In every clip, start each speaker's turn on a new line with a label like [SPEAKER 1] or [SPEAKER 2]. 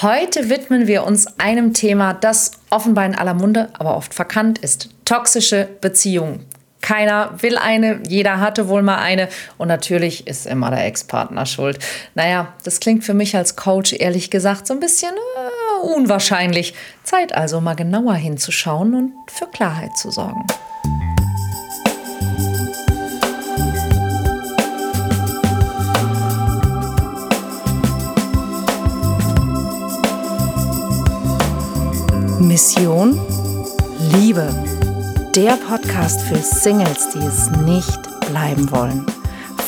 [SPEAKER 1] Heute widmen wir uns einem Thema, das offenbar in aller Munde, aber oft verkannt ist. Toxische Beziehungen. Keiner will eine, jeder hatte wohl mal eine und natürlich ist immer der Ex-Partner schuld. Naja, das klingt für mich als Coach ehrlich gesagt so ein bisschen äh, unwahrscheinlich. Zeit also mal genauer hinzuschauen und für Klarheit zu sorgen. Mission Liebe. Der Podcast für Singles, die es nicht bleiben wollen.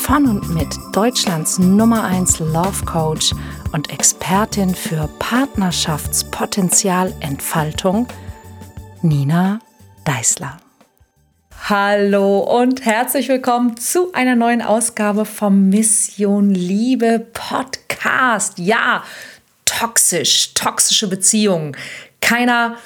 [SPEAKER 1] Von und mit Deutschlands Nummer 1 Love Coach und Expertin für Partnerschaftspotenzialentfaltung, Nina Deißler. Hallo und herzlich willkommen zu einer neuen Ausgabe vom Mission Liebe Podcast. Ja, toxisch, toxische Beziehungen keiner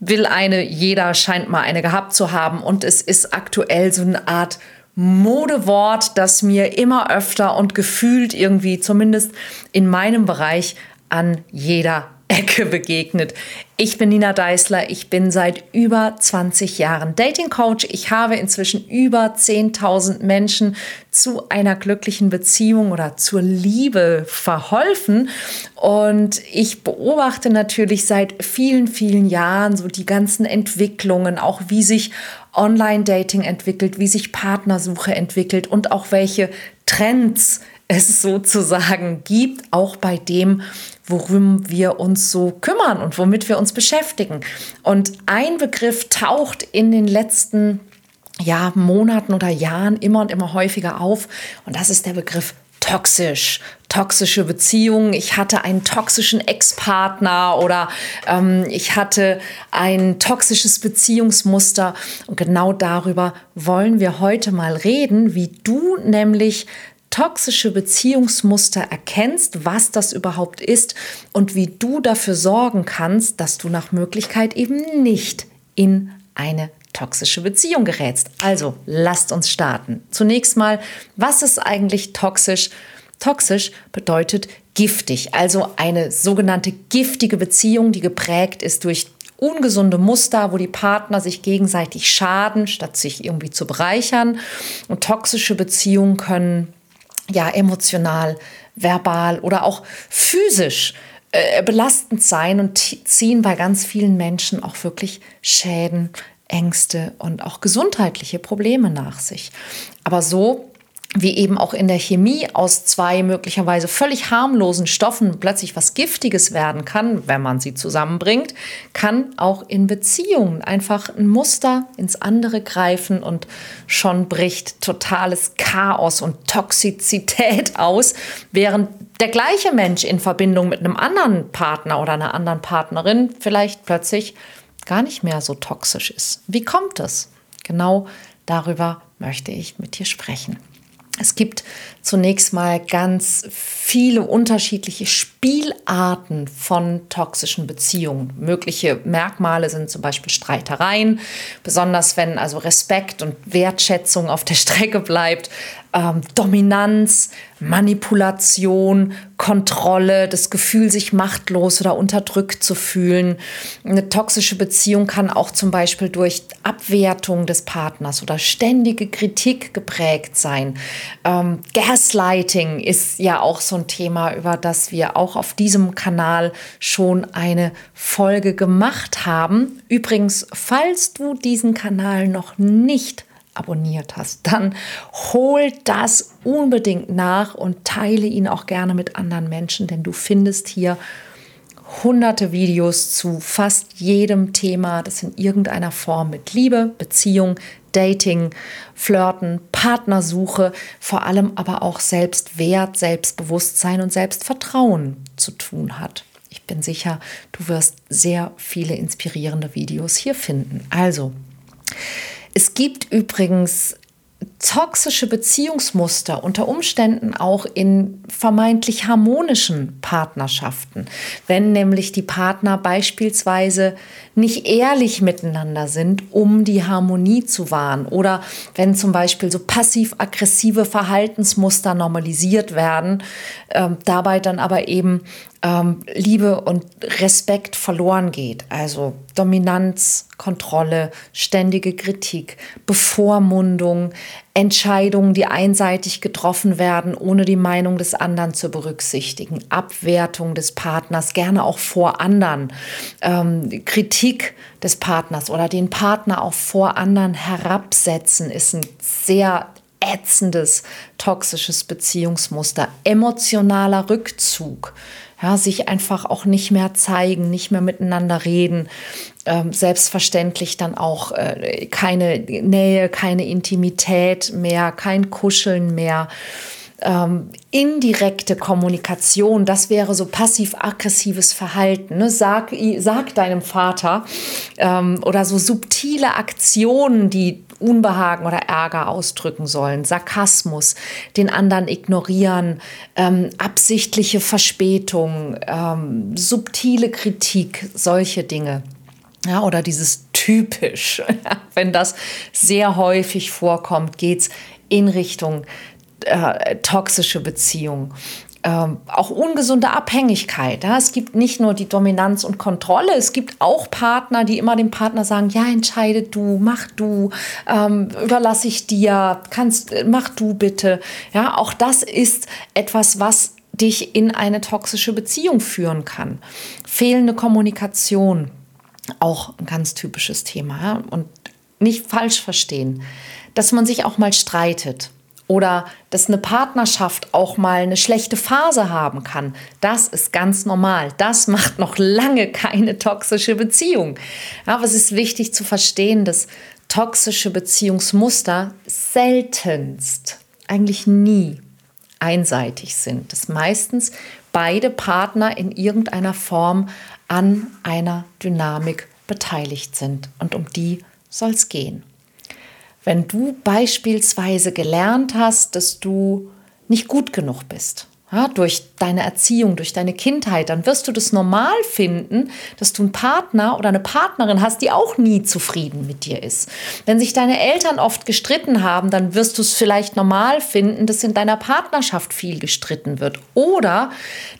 [SPEAKER 1] will eine, jeder scheint mal eine gehabt zu haben. Und es ist aktuell so eine Art Modewort, das mir immer öfter und gefühlt irgendwie, zumindest in meinem Bereich, an jeder Ecke begegnet. Ich bin Nina Deißler, ich bin seit über 20 Jahren Dating Coach. Ich habe inzwischen über 10.000 Menschen zu einer glücklichen Beziehung oder zur Liebe verholfen. Und ich beobachte natürlich seit vielen, vielen Jahren so die ganzen Entwicklungen, auch wie sich Online-Dating entwickelt, wie sich Partnersuche entwickelt und auch welche Trends es sozusagen gibt, auch bei dem, worum wir uns so kümmern und womit wir uns beschäftigen. Und ein Begriff taucht in den letzten ja, Monaten oder Jahren immer und immer häufiger auf und das ist der Begriff toxisch, toxische Beziehungen. Ich hatte einen toxischen Ex-Partner oder ähm, ich hatte ein toxisches Beziehungsmuster. Und genau darüber wollen wir heute mal reden, wie du nämlich toxische Beziehungsmuster erkennst, was das überhaupt ist und wie du dafür sorgen kannst, dass du nach Möglichkeit eben nicht in eine toxische Beziehung gerätst. Also lasst uns starten. Zunächst mal, was ist eigentlich toxisch? Toxisch bedeutet giftig, also eine sogenannte giftige Beziehung, die geprägt ist durch ungesunde Muster, wo die Partner sich gegenseitig schaden, statt sich irgendwie zu bereichern. Und toxische Beziehungen können ja emotional, verbal oder auch physisch äh, belastend sein und ziehen bei ganz vielen Menschen auch wirklich Schäden, Ängste und auch gesundheitliche Probleme nach sich. Aber so wie eben auch in der Chemie aus zwei möglicherweise völlig harmlosen Stoffen plötzlich was Giftiges werden kann, wenn man sie zusammenbringt, kann auch in Beziehungen einfach ein Muster ins andere greifen und schon bricht totales Chaos und Toxizität aus, während der gleiche Mensch in Verbindung mit einem anderen Partner oder einer anderen Partnerin vielleicht plötzlich gar nicht mehr so toxisch ist. Wie kommt es? Genau darüber möchte ich mit dir sprechen. Es gibt zunächst mal ganz viele unterschiedliche Spielarten von toxischen Beziehungen. Mögliche Merkmale sind zum Beispiel Streitereien, besonders wenn also Respekt und Wertschätzung auf der Strecke bleibt, ähm, Dominanz, Manipulation, Kontrolle, das Gefühl, sich machtlos oder unterdrückt zu fühlen. Eine toxische Beziehung kann auch zum Beispiel durch Abwertung des Partners oder ständige Kritik geprägt sein. Ähm, Gaslighting ist ja auch so ein Thema, über das wir auch auf diesem Kanal schon eine Folge gemacht haben. Übrigens, falls du diesen Kanal noch nicht abonniert hast, dann hol das unbedingt nach und teile ihn auch gerne mit anderen Menschen, denn du findest hier hunderte Videos zu fast jedem Thema, das in irgendeiner Form mit Liebe, Beziehung, Dating, Flirten, Partnersuche, vor allem aber auch Selbstwert, Selbstbewusstsein und Selbstvertrauen zu tun hat. Ich bin sicher, du wirst sehr viele inspirierende Videos hier finden. Also, es gibt übrigens toxische Beziehungsmuster unter Umständen auch in vermeintlich harmonischen Partnerschaften, wenn nämlich die Partner beispielsweise nicht ehrlich miteinander sind, um die Harmonie zu wahren oder wenn zum Beispiel so passiv-aggressive Verhaltensmuster normalisiert werden, äh, dabei dann aber eben ähm, Liebe und Respekt verloren geht. Also Dominanz, Kontrolle, ständige Kritik, Bevormundung, Entscheidungen, die einseitig getroffen werden, ohne die Meinung des anderen zu berücksichtigen, Abwertung des Partners, gerne auch vor anderen, ähm, Kritik des Partners oder den Partner auch vor anderen herabsetzen, ist ein sehr ätzendes, toxisches Beziehungsmuster, emotionaler Rückzug. Ja, sich einfach auch nicht mehr zeigen, nicht mehr miteinander reden, ähm, selbstverständlich dann auch äh, keine Nähe, keine Intimität mehr, kein Kuscheln mehr. Ähm, indirekte Kommunikation, das wäre so passiv-aggressives Verhalten. Ne? Sag, sag deinem Vater ähm, oder so subtile Aktionen, die Unbehagen oder Ärger ausdrücken sollen, Sarkasmus, den anderen ignorieren, ähm, absichtliche Verspätung, ähm, subtile Kritik, solche Dinge. Ja, oder dieses typisch, wenn das sehr häufig vorkommt, geht es in Richtung äh, toxische Beziehung ähm, auch ungesunde Abhängigkeit. Ja? Es gibt nicht nur die Dominanz und Kontrolle, es gibt auch Partner, die immer dem Partner sagen, ja, entscheide du, mach du, ähm, überlasse ich dir, kannst, mach du bitte. Ja, auch das ist etwas, was dich in eine toxische Beziehung führen kann. Fehlende Kommunikation, auch ein ganz typisches Thema. Und nicht falsch verstehen, dass man sich auch mal streitet oder dass eine Partnerschaft auch mal eine schlechte Phase haben kann. Das ist ganz normal. Das macht noch lange keine toxische Beziehung. Aber es ist wichtig zu verstehen, dass toxische Beziehungsmuster seltenst, eigentlich nie einseitig sind. Dass meistens beide Partner in irgendeiner Form an einer Dynamik beteiligt sind. Und um die soll es gehen. Wenn du beispielsweise gelernt hast, dass du nicht gut genug bist, ja, durch deine Erziehung, durch deine Kindheit, dann wirst du das normal finden, dass du einen Partner oder eine Partnerin hast, die auch nie zufrieden mit dir ist. Wenn sich deine Eltern oft gestritten haben, dann wirst du es vielleicht normal finden, dass in deiner Partnerschaft viel gestritten wird. Oder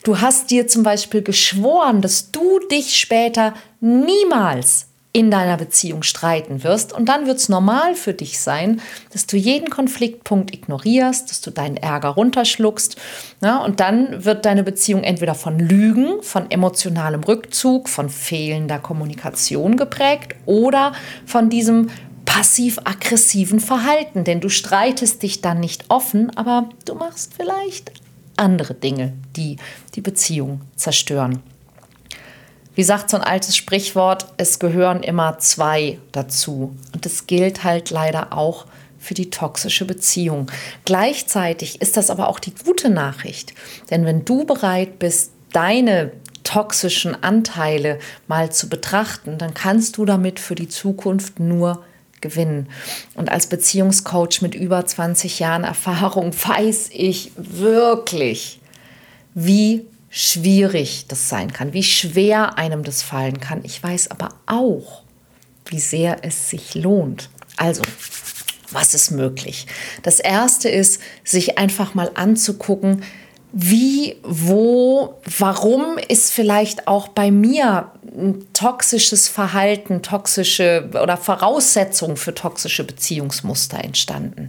[SPEAKER 1] du hast dir zum Beispiel geschworen, dass du dich später niemals in deiner Beziehung streiten wirst. Und dann wird es normal für dich sein, dass du jeden Konfliktpunkt ignorierst, dass du deinen Ärger runterschluckst. Ja, und dann wird deine Beziehung entweder von Lügen, von emotionalem Rückzug, von fehlender Kommunikation geprägt oder von diesem passiv-aggressiven Verhalten. Denn du streitest dich dann nicht offen, aber du machst vielleicht andere Dinge, die die Beziehung zerstören. Wie sagt so ein altes Sprichwort, es gehören immer zwei dazu. Und das gilt halt leider auch für die toxische Beziehung. Gleichzeitig ist das aber auch die gute Nachricht. Denn wenn du bereit bist, deine toxischen Anteile mal zu betrachten, dann kannst du damit für die Zukunft nur gewinnen. Und als Beziehungscoach mit über 20 Jahren Erfahrung weiß ich wirklich, wie schwierig das sein kann, wie schwer einem das fallen kann. Ich weiß aber auch, wie sehr es sich lohnt. Also, was ist möglich? Das Erste ist, sich einfach mal anzugucken, wie, wo, warum ist vielleicht auch bei mir ein toxisches Verhalten, toxische oder Voraussetzungen für toxische Beziehungsmuster entstanden.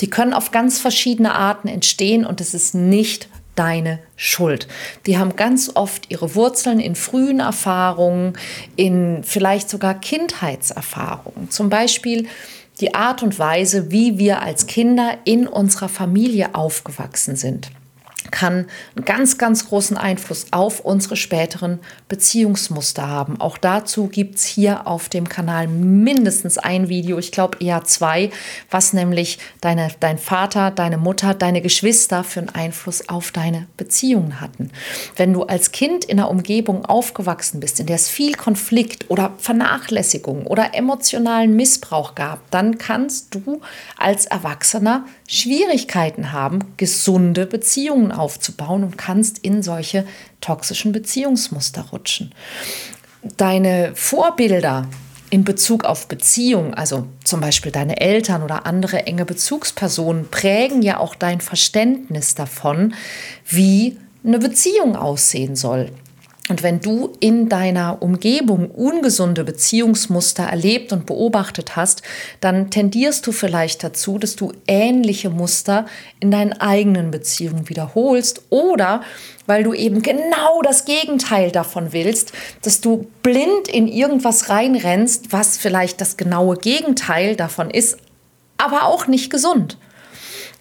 [SPEAKER 1] Die können auf ganz verschiedene Arten entstehen und es ist nicht deine Schuld. Die haben ganz oft ihre Wurzeln in frühen Erfahrungen, in vielleicht sogar Kindheitserfahrungen. Zum Beispiel die Art und Weise, wie wir als Kinder in unserer Familie aufgewachsen sind kann einen ganz, ganz großen Einfluss auf unsere späteren Beziehungsmuster haben. Auch dazu gibt es hier auf dem Kanal mindestens ein Video, ich glaube eher zwei, was nämlich deine, dein Vater, deine Mutter, deine Geschwister für einen Einfluss auf deine Beziehungen hatten. Wenn du als Kind in einer Umgebung aufgewachsen bist, in der es viel Konflikt oder Vernachlässigung oder emotionalen Missbrauch gab, dann kannst du als Erwachsener Schwierigkeiten haben, gesunde Beziehungen aufzubauen und kannst in solche toxischen Beziehungsmuster rutschen. Deine Vorbilder in Bezug auf Beziehung, also zum Beispiel deine Eltern oder andere enge Bezugspersonen, prägen ja auch dein Verständnis davon, wie eine Beziehung aussehen soll. Und wenn du in deiner Umgebung ungesunde Beziehungsmuster erlebt und beobachtet hast, dann tendierst du vielleicht dazu, dass du ähnliche Muster in deinen eigenen Beziehungen wiederholst oder weil du eben genau das Gegenteil davon willst, dass du blind in irgendwas reinrennst, was vielleicht das genaue Gegenteil davon ist, aber auch nicht gesund.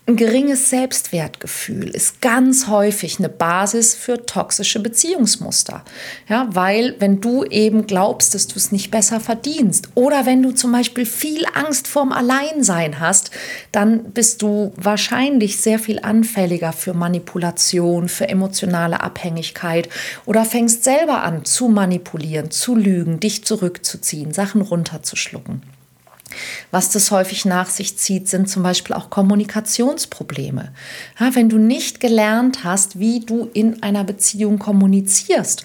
[SPEAKER 1] Ein geringes Selbstwertgefühl ist ganz häufig eine Basis für toxische Beziehungsmuster. Ja, weil wenn du eben glaubst, dass du es nicht besser verdienst oder wenn du zum Beispiel viel Angst vorm Alleinsein hast, dann bist du wahrscheinlich sehr viel anfälliger für Manipulation, für emotionale Abhängigkeit oder fängst selber an zu manipulieren, zu lügen, dich zurückzuziehen, Sachen runterzuschlucken. Was das häufig nach sich zieht, sind zum Beispiel auch Kommunikationsprobleme. Ja, wenn du nicht gelernt hast, wie du in einer Beziehung kommunizierst.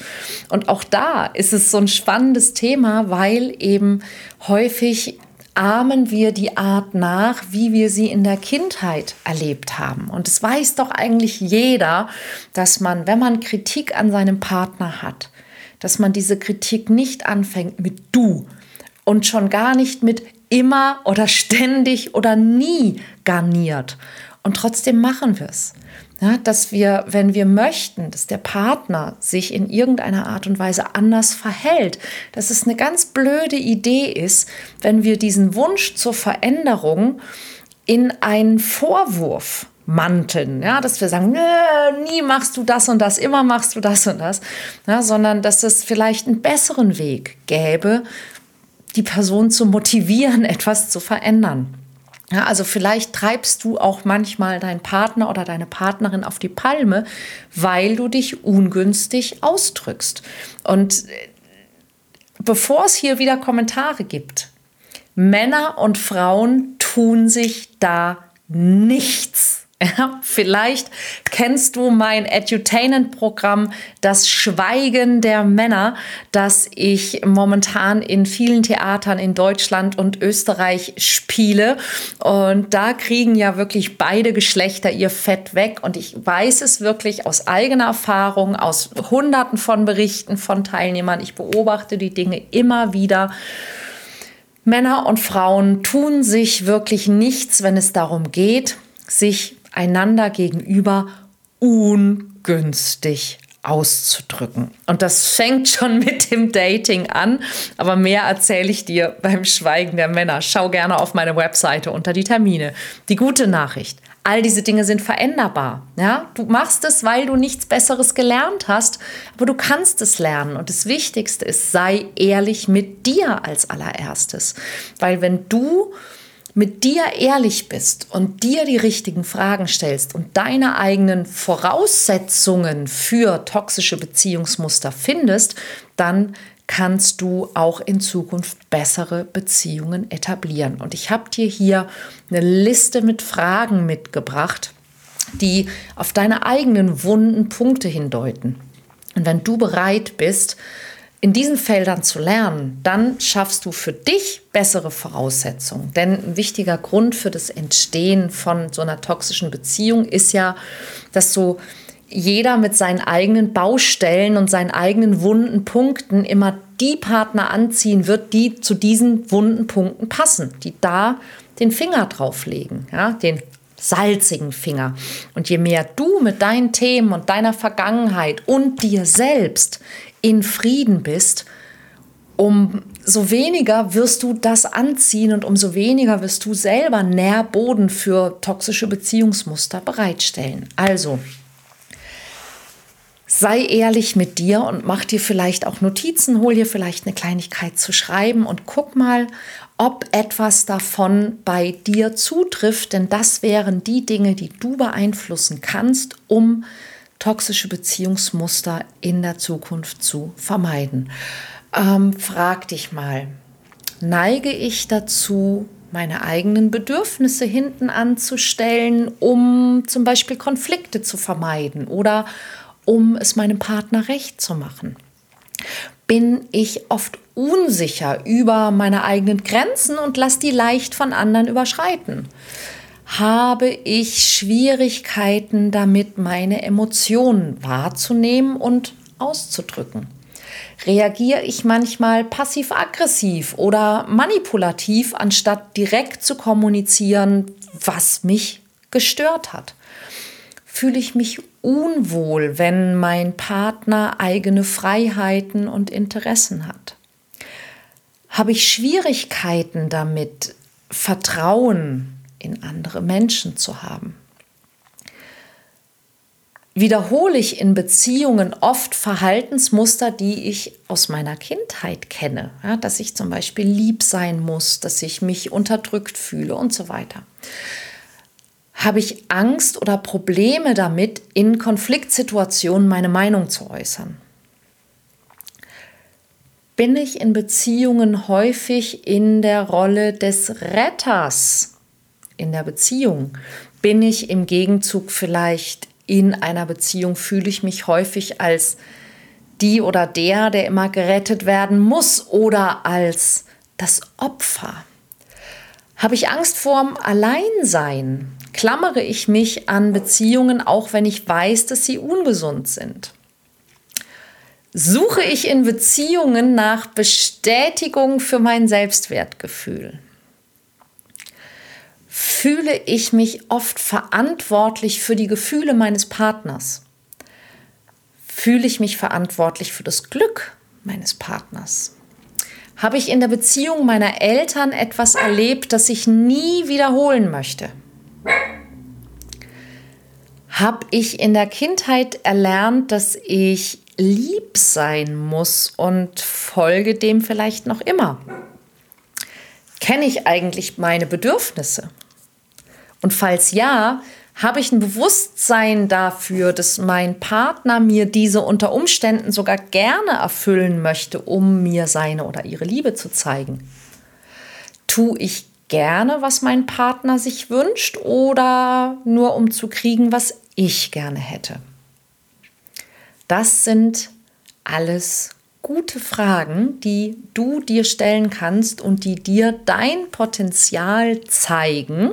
[SPEAKER 1] Und auch da ist es so ein spannendes Thema, weil eben häufig ahmen wir die Art nach, wie wir sie in der Kindheit erlebt haben. Und es weiß doch eigentlich jeder, dass man, wenn man Kritik an seinem Partner hat, dass man diese Kritik nicht anfängt mit du und schon gar nicht mit immer oder ständig oder nie garniert. Und trotzdem machen wir es. Ja, dass wir, wenn wir möchten, dass der Partner sich in irgendeiner Art und Weise anders verhält, dass es eine ganz blöde Idee ist, wenn wir diesen Wunsch zur Veränderung in einen Vorwurf manteln, ja, dass wir sagen, nie machst du das und das, immer machst du das und das, ja, sondern dass es vielleicht einen besseren Weg gäbe, die Person zu motivieren, etwas zu verändern. Ja, also vielleicht treibst du auch manchmal deinen Partner oder deine Partnerin auf die Palme, weil du dich ungünstig ausdrückst. Und äh, bevor es hier wieder Kommentare gibt, Männer und Frauen tun sich da nichts. Vielleicht kennst du mein Edutainment-Programm Das Schweigen der Männer, das ich momentan in vielen Theatern in Deutschland und Österreich spiele. Und da kriegen ja wirklich beide Geschlechter ihr Fett weg. Und ich weiß es wirklich aus eigener Erfahrung, aus Hunderten von Berichten von Teilnehmern. Ich beobachte die Dinge immer wieder. Männer und Frauen tun sich wirklich nichts, wenn es darum geht, sich einander gegenüber ungünstig auszudrücken. Und das fängt schon mit dem Dating an, aber mehr erzähle ich dir beim Schweigen der Männer. Schau gerne auf meine Webseite unter die Termine. Die gute Nachricht. All diese Dinge sind veränderbar. Ja? Du machst es, weil du nichts Besseres gelernt hast, aber du kannst es lernen. Und das Wichtigste ist, sei ehrlich mit dir als allererstes. Weil wenn du mit dir ehrlich bist und dir die richtigen Fragen stellst und deine eigenen Voraussetzungen für toxische Beziehungsmuster findest, dann kannst du auch in Zukunft bessere Beziehungen etablieren. Und ich habe dir hier eine Liste mit Fragen mitgebracht, die auf deine eigenen wunden Punkte hindeuten. Und wenn du bereit bist, in diesen Feldern zu lernen, dann schaffst du für dich bessere Voraussetzungen. Denn ein wichtiger Grund für das Entstehen von so einer toxischen Beziehung ist ja, dass so jeder mit seinen eigenen Baustellen und seinen eigenen wunden Punkten immer die Partner anziehen wird, die zu diesen wunden Punkten passen, die da den Finger drauflegen, ja, den salzigen Finger. Und je mehr du mit deinen Themen und deiner Vergangenheit und dir selbst in Frieden bist, umso weniger wirst du das anziehen und umso weniger wirst du selber Nährboden für toxische Beziehungsmuster bereitstellen. Also, sei ehrlich mit dir und mach dir vielleicht auch Notizen, hol dir vielleicht eine Kleinigkeit zu schreiben und guck mal, ob etwas davon bei dir zutrifft, denn das wären die Dinge, die du beeinflussen kannst, um toxische Beziehungsmuster in der Zukunft zu vermeiden. Ähm, frag dich mal, neige ich dazu, meine eigenen Bedürfnisse hinten anzustellen, um zum Beispiel Konflikte zu vermeiden oder um es meinem Partner recht zu machen? Bin ich oft unsicher über meine eigenen Grenzen und lasse die leicht von anderen überschreiten? habe ich Schwierigkeiten damit, meine Emotionen wahrzunehmen und auszudrücken? Reagiere ich manchmal passiv-aggressiv oder manipulativ, anstatt direkt zu kommunizieren, was mich gestört hat? Fühle ich mich unwohl, wenn mein Partner eigene Freiheiten und Interessen hat? Habe ich Schwierigkeiten damit, Vertrauen in andere Menschen zu haben? Wiederhole ich in Beziehungen oft Verhaltensmuster, die ich aus meiner Kindheit kenne, ja, dass ich zum Beispiel lieb sein muss, dass ich mich unterdrückt fühle und so weiter. Habe ich Angst oder Probleme damit, in Konfliktsituationen meine Meinung zu äußern? Bin ich in Beziehungen häufig in der Rolle des Retters in der Beziehung? Bin ich im Gegenzug vielleicht in einer Beziehung, fühle ich mich häufig als die oder der, der immer gerettet werden muss oder als das Opfer? Habe ich Angst vorm Alleinsein? Klammere ich mich an Beziehungen, auch wenn ich weiß, dass sie ungesund sind? Suche ich in Beziehungen nach Bestätigung für mein Selbstwertgefühl? Fühle ich mich oft verantwortlich für die Gefühle meines Partners? Fühle ich mich verantwortlich für das Glück meines Partners? Habe ich in der Beziehung meiner Eltern etwas erlebt, das ich nie wiederholen möchte? Habe ich in der Kindheit erlernt, dass ich lieb sein muss und folge dem vielleicht noch immer? Kenne ich eigentlich meine Bedürfnisse? Und falls ja, habe ich ein Bewusstsein dafür, dass mein Partner mir diese unter Umständen sogar gerne erfüllen möchte, um mir seine oder ihre Liebe zu zeigen? Tue ich gerne, was mein Partner sich wünscht oder nur um zu kriegen, was ich gerne hätte? Das sind alles gute Fragen, die du dir stellen kannst und die dir dein Potenzial zeigen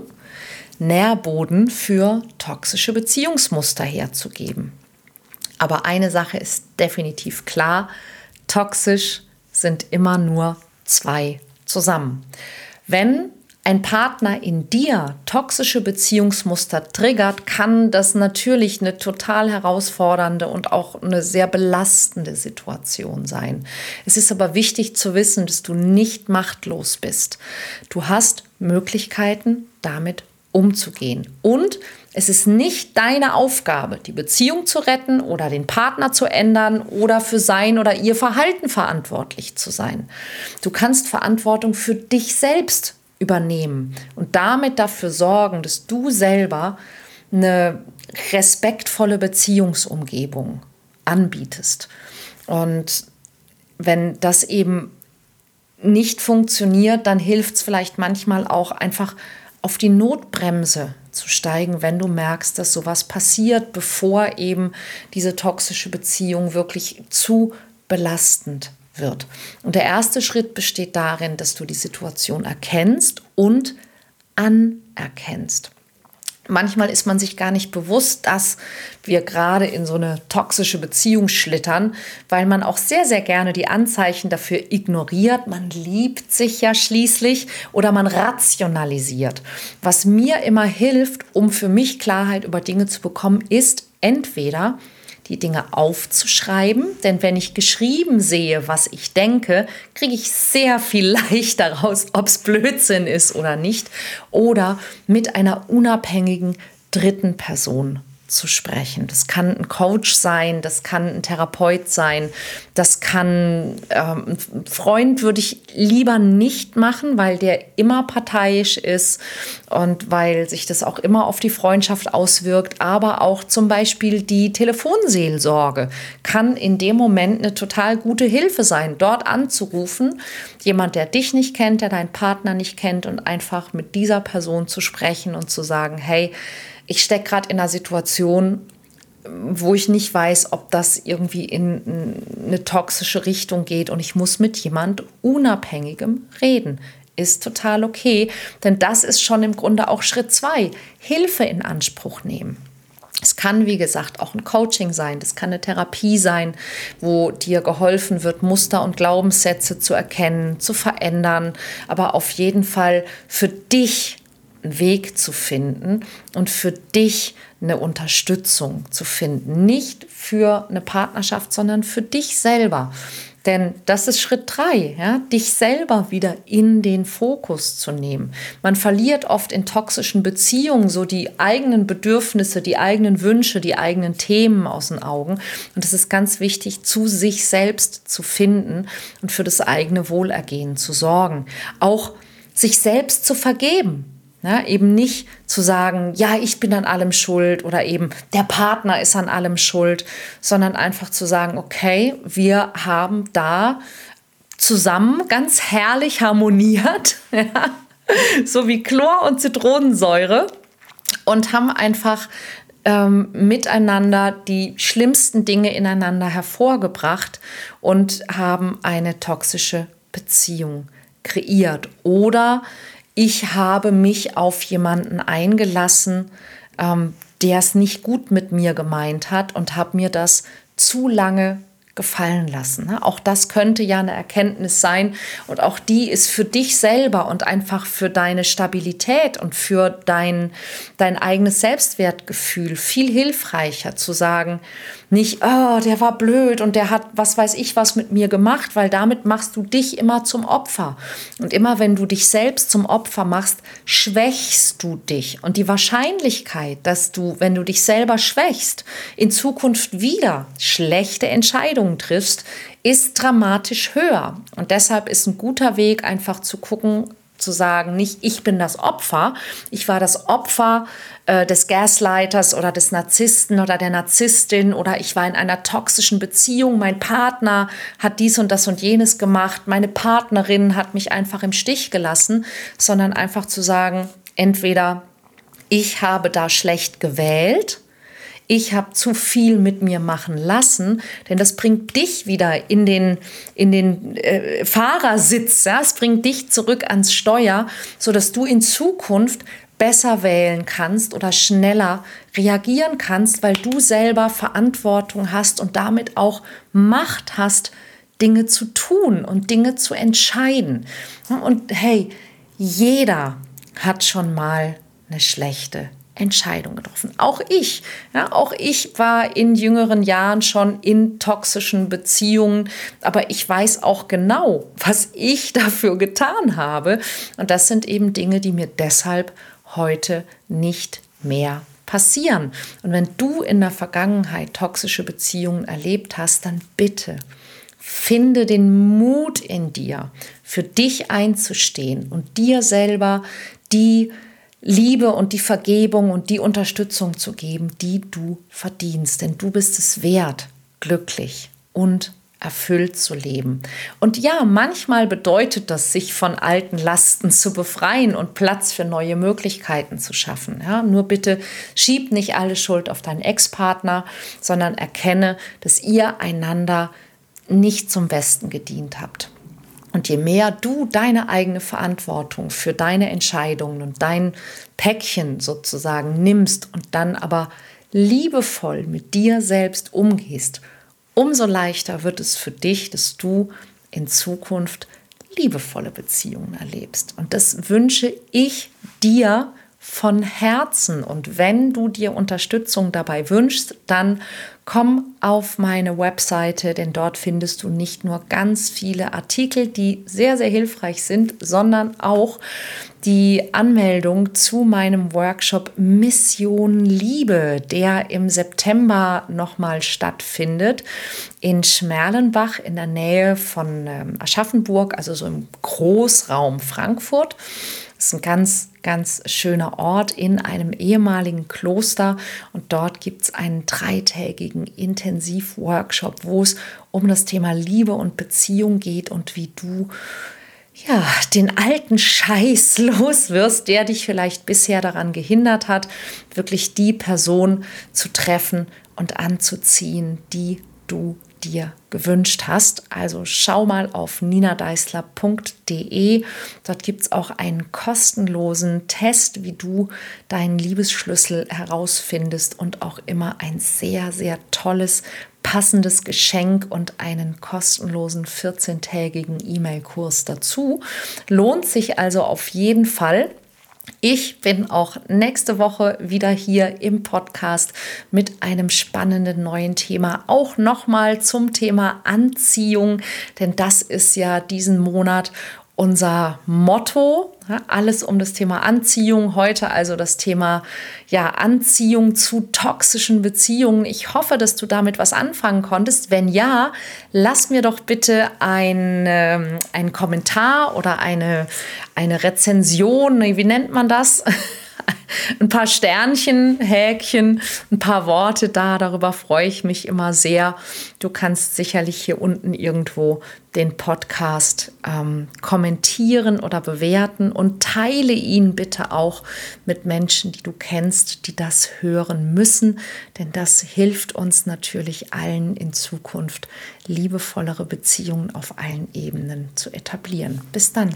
[SPEAKER 1] Nährboden für toxische Beziehungsmuster herzugeben. Aber eine Sache ist definitiv klar, toxisch sind immer nur zwei zusammen. Wenn ein Partner in dir toxische Beziehungsmuster triggert, kann das natürlich eine total herausfordernde und auch eine sehr belastende Situation sein. Es ist aber wichtig zu wissen, dass du nicht machtlos bist. Du hast Möglichkeiten, damit umzugehen. Und es ist nicht deine Aufgabe, die Beziehung zu retten oder den Partner zu ändern oder für sein oder ihr Verhalten verantwortlich zu sein. Du kannst Verantwortung für dich selbst übernehmen und damit dafür sorgen, dass du selber eine respektvolle Beziehungsumgebung anbietest. Und wenn das eben nicht funktioniert, dann hilft es vielleicht manchmal auch einfach auf die Notbremse zu steigen, wenn du merkst, dass sowas passiert, bevor eben diese toxische Beziehung wirklich zu belastend wird. Und der erste Schritt besteht darin, dass du die Situation erkennst und anerkennst. Manchmal ist man sich gar nicht bewusst, dass wir gerade in so eine toxische Beziehung schlittern, weil man auch sehr, sehr gerne die Anzeichen dafür ignoriert. Man liebt sich ja schließlich oder man rationalisiert. Was mir immer hilft, um für mich Klarheit über Dinge zu bekommen, ist entweder die Dinge aufzuschreiben, denn wenn ich geschrieben sehe, was ich denke, kriege ich sehr viel leichter raus, ob es Blödsinn ist oder nicht, oder mit einer unabhängigen dritten Person zu sprechen. Das kann ein Coach sein, das kann ein Therapeut sein, das kann ähm, Freund würde ich lieber nicht machen, weil der immer parteiisch ist und weil sich das auch immer auf die Freundschaft auswirkt. Aber auch zum Beispiel die Telefonseelsorge kann in dem Moment eine total gute Hilfe sein, dort anzurufen, jemand, der dich nicht kennt, der deinen Partner nicht kennt und einfach mit dieser Person zu sprechen und zu sagen, hey, ich stecke gerade in einer Situation, wo ich nicht weiß, ob das irgendwie in eine toxische Richtung geht und ich muss mit jemand Unabhängigem reden. Ist total okay, denn das ist schon im Grunde auch Schritt zwei. Hilfe in Anspruch nehmen. Es kann, wie gesagt, auch ein Coaching sein, das kann eine Therapie sein, wo dir geholfen wird, Muster und Glaubenssätze zu erkennen, zu verändern, aber auf jeden Fall für dich einen Weg zu finden und für dich eine Unterstützung zu finden. Nicht für eine Partnerschaft, sondern für dich selber. Denn das ist Schritt drei, ja, dich selber wieder in den Fokus zu nehmen. Man verliert oft in toxischen Beziehungen so die eigenen Bedürfnisse, die eigenen Wünsche, die eigenen Themen aus den Augen. Und es ist ganz wichtig, zu sich selbst zu finden und für das eigene Wohlergehen zu sorgen. Auch sich selbst zu vergeben. Ja, eben nicht zu sagen, ja, ich bin an allem schuld oder eben der Partner ist an allem schuld, sondern einfach zu sagen, okay, wir haben da zusammen ganz herrlich harmoniert, so wie Chlor und Zitronensäure und haben einfach ähm, miteinander die schlimmsten Dinge ineinander hervorgebracht und haben eine toxische Beziehung kreiert oder ich habe mich auf jemanden eingelassen, ähm, der es nicht gut mit mir gemeint hat und habe mir das zu lange gefallen lassen. Ne? Auch das könnte ja eine Erkenntnis sein und auch die ist für dich selber und einfach für deine Stabilität und für dein, dein eigenes Selbstwertgefühl viel hilfreicher zu sagen, nicht, oh, der war blöd und der hat was weiß ich was mit mir gemacht, weil damit machst du dich immer zum Opfer. Und immer wenn du dich selbst zum Opfer machst, schwächst du dich. Und die Wahrscheinlichkeit, dass du, wenn du dich selber schwächst, in Zukunft wieder schlechte Entscheidungen triffst, ist dramatisch höher. Und deshalb ist ein guter Weg, einfach zu gucken, zu sagen, nicht ich bin das Opfer, ich war das Opfer äh, des Gaslighters oder des Narzissten oder der Narzisstin oder ich war in einer toxischen Beziehung, mein Partner hat dies und das und jenes gemacht, meine Partnerin hat mich einfach im Stich gelassen, sondern einfach zu sagen, entweder ich habe da schlecht gewählt, ich habe zu viel mit mir machen lassen, denn das bringt dich wieder in den, in den äh, Fahrersitz, ja? es bringt dich zurück ans Steuer, sodass du in Zukunft besser wählen kannst oder schneller reagieren kannst, weil du selber Verantwortung hast und damit auch Macht hast, Dinge zu tun und Dinge zu entscheiden. Und hey, jeder hat schon mal eine schlechte Entscheidung getroffen. Auch ich, ja, auch ich war in jüngeren Jahren schon in toxischen Beziehungen, aber ich weiß auch genau, was ich dafür getan habe. Und das sind eben Dinge, die mir deshalb heute nicht mehr passieren. Und wenn du in der Vergangenheit toxische Beziehungen erlebt hast, dann bitte finde den Mut in dir, für dich einzustehen und dir selber die Liebe und die Vergebung und die Unterstützung zu geben, die du verdienst. Denn du bist es wert, glücklich und erfüllt zu leben. Und ja, manchmal bedeutet das, sich von alten Lasten zu befreien und Platz für neue Möglichkeiten zu schaffen. Ja, nur bitte schieb nicht alle Schuld auf deinen Ex-Partner, sondern erkenne, dass ihr einander nicht zum Besten gedient habt. Und je mehr du deine eigene Verantwortung für deine Entscheidungen und dein Päckchen sozusagen nimmst und dann aber liebevoll mit dir selbst umgehst, umso leichter wird es für dich, dass du in Zukunft liebevolle Beziehungen erlebst. Und das wünsche ich dir von Herzen. Und wenn du dir Unterstützung dabei wünschst, dann komm auf meine Webseite, denn dort findest du nicht nur ganz viele Artikel, die sehr, sehr hilfreich sind, sondern auch die Anmeldung zu meinem Workshop Mission Liebe, der im September nochmal stattfindet in Schmerlenbach in der Nähe von ähm, Aschaffenburg, also so im Großraum Frankfurt. Das ist ein ganz, ganz schöner Ort in einem ehemaligen Kloster. Und dort gibt es einen dreitägigen Intensivworkshop, wo es um das Thema Liebe und Beziehung geht und wie du ja, den alten Scheiß los wirst, der dich vielleicht bisher daran gehindert hat, wirklich die Person zu treffen und anzuziehen, die du dir gewünscht hast. Also schau mal auf ninadeisler.de. Dort gibt es auch einen kostenlosen Test, wie du deinen Liebesschlüssel herausfindest und auch immer ein sehr, sehr tolles, passendes Geschenk und einen kostenlosen 14-tägigen E-Mail-Kurs dazu. Lohnt sich also auf jeden Fall. Ich bin auch nächste Woche wieder hier im Podcast mit einem spannenden neuen Thema, auch nochmal zum Thema Anziehung, denn das ist ja diesen Monat unser Motto. alles um das Thema Anziehung. Heute also das Thema ja, Anziehung zu toxischen Beziehungen. Ich hoffe, dass du damit was anfangen konntest. Wenn ja, lass mir doch bitte ein, ähm, einen Kommentar oder eine, eine Rezension. Wie nennt man das? ein paar Sternchen, Häkchen, ein paar Worte da. Darüber freue ich mich immer sehr. Du kannst sicherlich hier unten irgendwo den Podcast ähm, kommentieren oder bewerten und teile ihn bitte auch mit Menschen, die du kennst, die das hören müssen, denn das hilft uns natürlich allen in Zukunft liebevollere Beziehungen auf allen Ebenen zu etablieren. Bis dann.